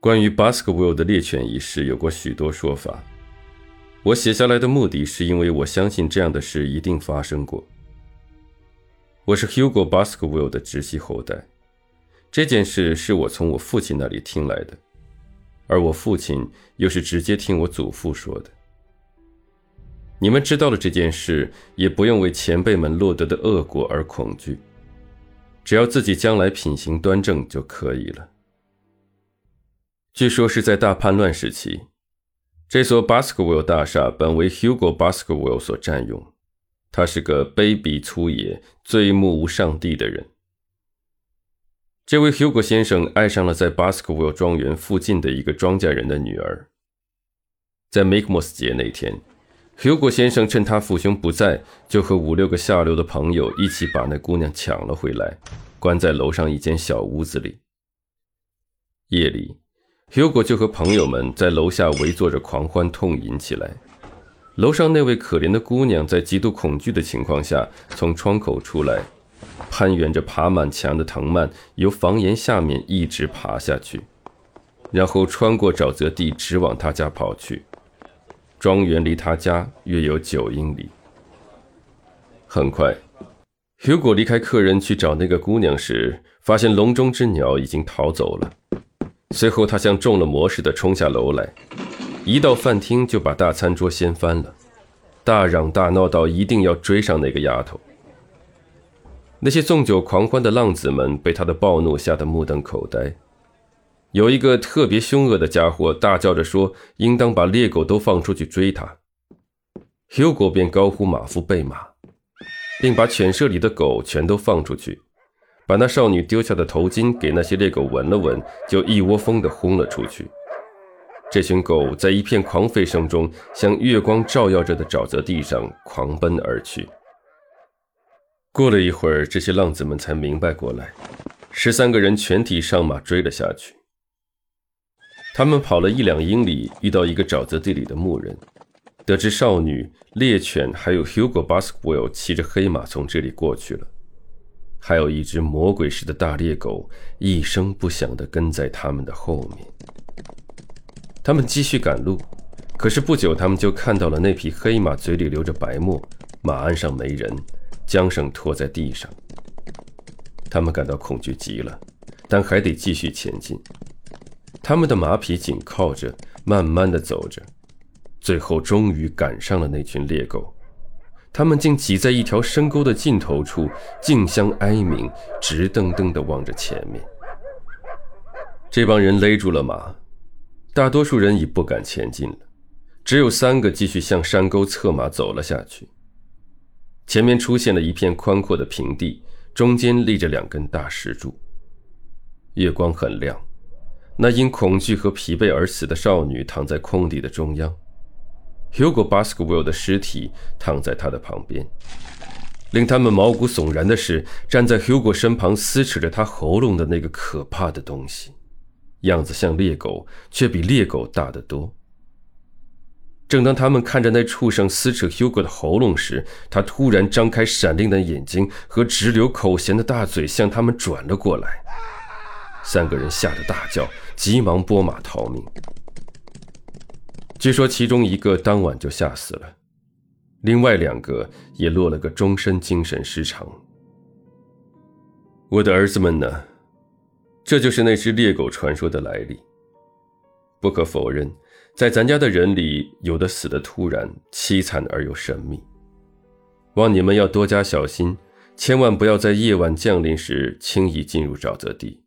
关于 Baskerville 的猎犬一事，有过许多说法。我写下来的目的是因为我相信这样的事一定发生过。我是 Hugo Baskerville 的直系后代，这件事是我从我父亲那里听来的，而我父亲又是直接听我祖父说的。你们知道了这件事，也不用为前辈们落得的恶果而恐惧，只要自己将来品行端正就可以了。据说是在大叛乱时期，这所 Baskerville 大厦本为 Hugo Baskerville 所占用。他是个卑鄙粗野、最目无上帝的人。这位 Hugo 先生爱上了在 Baskerville 庄园附近的一个庄稼人的女儿。在 Makemos 节那天，Hugo 先生趁他父兄不在，就和五六个下流的朋友一起把那姑娘抢了回来，关在楼上一间小屋子里。夜里。Hugo 就和朋友们在楼下围坐着狂欢痛饮起来。楼上那位可怜的姑娘在极度恐惧的情况下从窗口出来，攀援着爬满墙的藤蔓，由房檐下面一直爬下去，然后穿过沼泽地直往他家跑去。庄园离他家约有九英里。很快，Hugo 离开客人去找那个姑娘时，发现笼中之鸟已经逃走了。随后，他像中了魔似的冲下楼来，一到饭厅就把大餐桌掀翻了，大嚷大闹到一定要追上那个丫头。那些纵酒狂欢的浪子们被他的暴怒吓得目瞪口呆。有一个特别凶恶的家伙大叫着说：“应当把猎狗都放出去追他。”Hugo 便高呼马夫备马，并把犬舍里的狗全都放出去。把那少女丢下的头巾给那些猎狗闻了闻，就一窝蜂地轰了出去。这群狗在一片狂吠声中，向月光照耀着的沼泽地上狂奔而去。过了一会儿，这些浪子们才明白过来，十三个人全体上马追了下去。他们跑了一两英里，遇到一个沼泽地里的牧人，得知少女、猎犬还有 Hugo Baskwell 骑着黑马从这里过去了。还有一只魔鬼似的大猎狗，一声不响地跟在他们的后面。他们继续赶路，可是不久，他们就看到了那匹黑马，嘴里流着白沫，马鞍上没人，缰绳拖在地上。他们感到恐惧极了，但还得继续前进。他们的马匹紧靠着，慢慢地走着，最后终于赶上了那群猎狗。他们竟挤在一条深沟的尽头处，竞相哀鸣，直瞪瞪地望着前面。这帮人勒住了马，大多数人已不敢前进了，只有三个继续向山沟策马走了下去。前面出现了一片宽阔的平地，中间立着两根大石柱。月光很亮，那因恐惧和疲惫而死的少女躺在空地的中央。Hugo Baskerville 的尸体躺在他的旁边。令他们毛骨悚然的是，站在 Hugo 身旁撕扯着他喉咙的那个可怕的东西，样子像猎狗，却比猎狗大得多。正当他们看着那畜生撕扯 Hugo 的喉咙时，他突然张开闪亮的眼睛和直流口涎的大嘴向他们转了过来。三个人吓得大叫，急忙拨马逃命。据说其中一个当晚就吓死了，另外两个也落了个终身精神失常。我的儿子们呢？这就是那只猎狗传说的来历。不可否认，在咱家的人里，有的死得突然、凄惨而又神秘。望你们要多加小心，千万不要在夜晚降临时轻易进入沼泽地。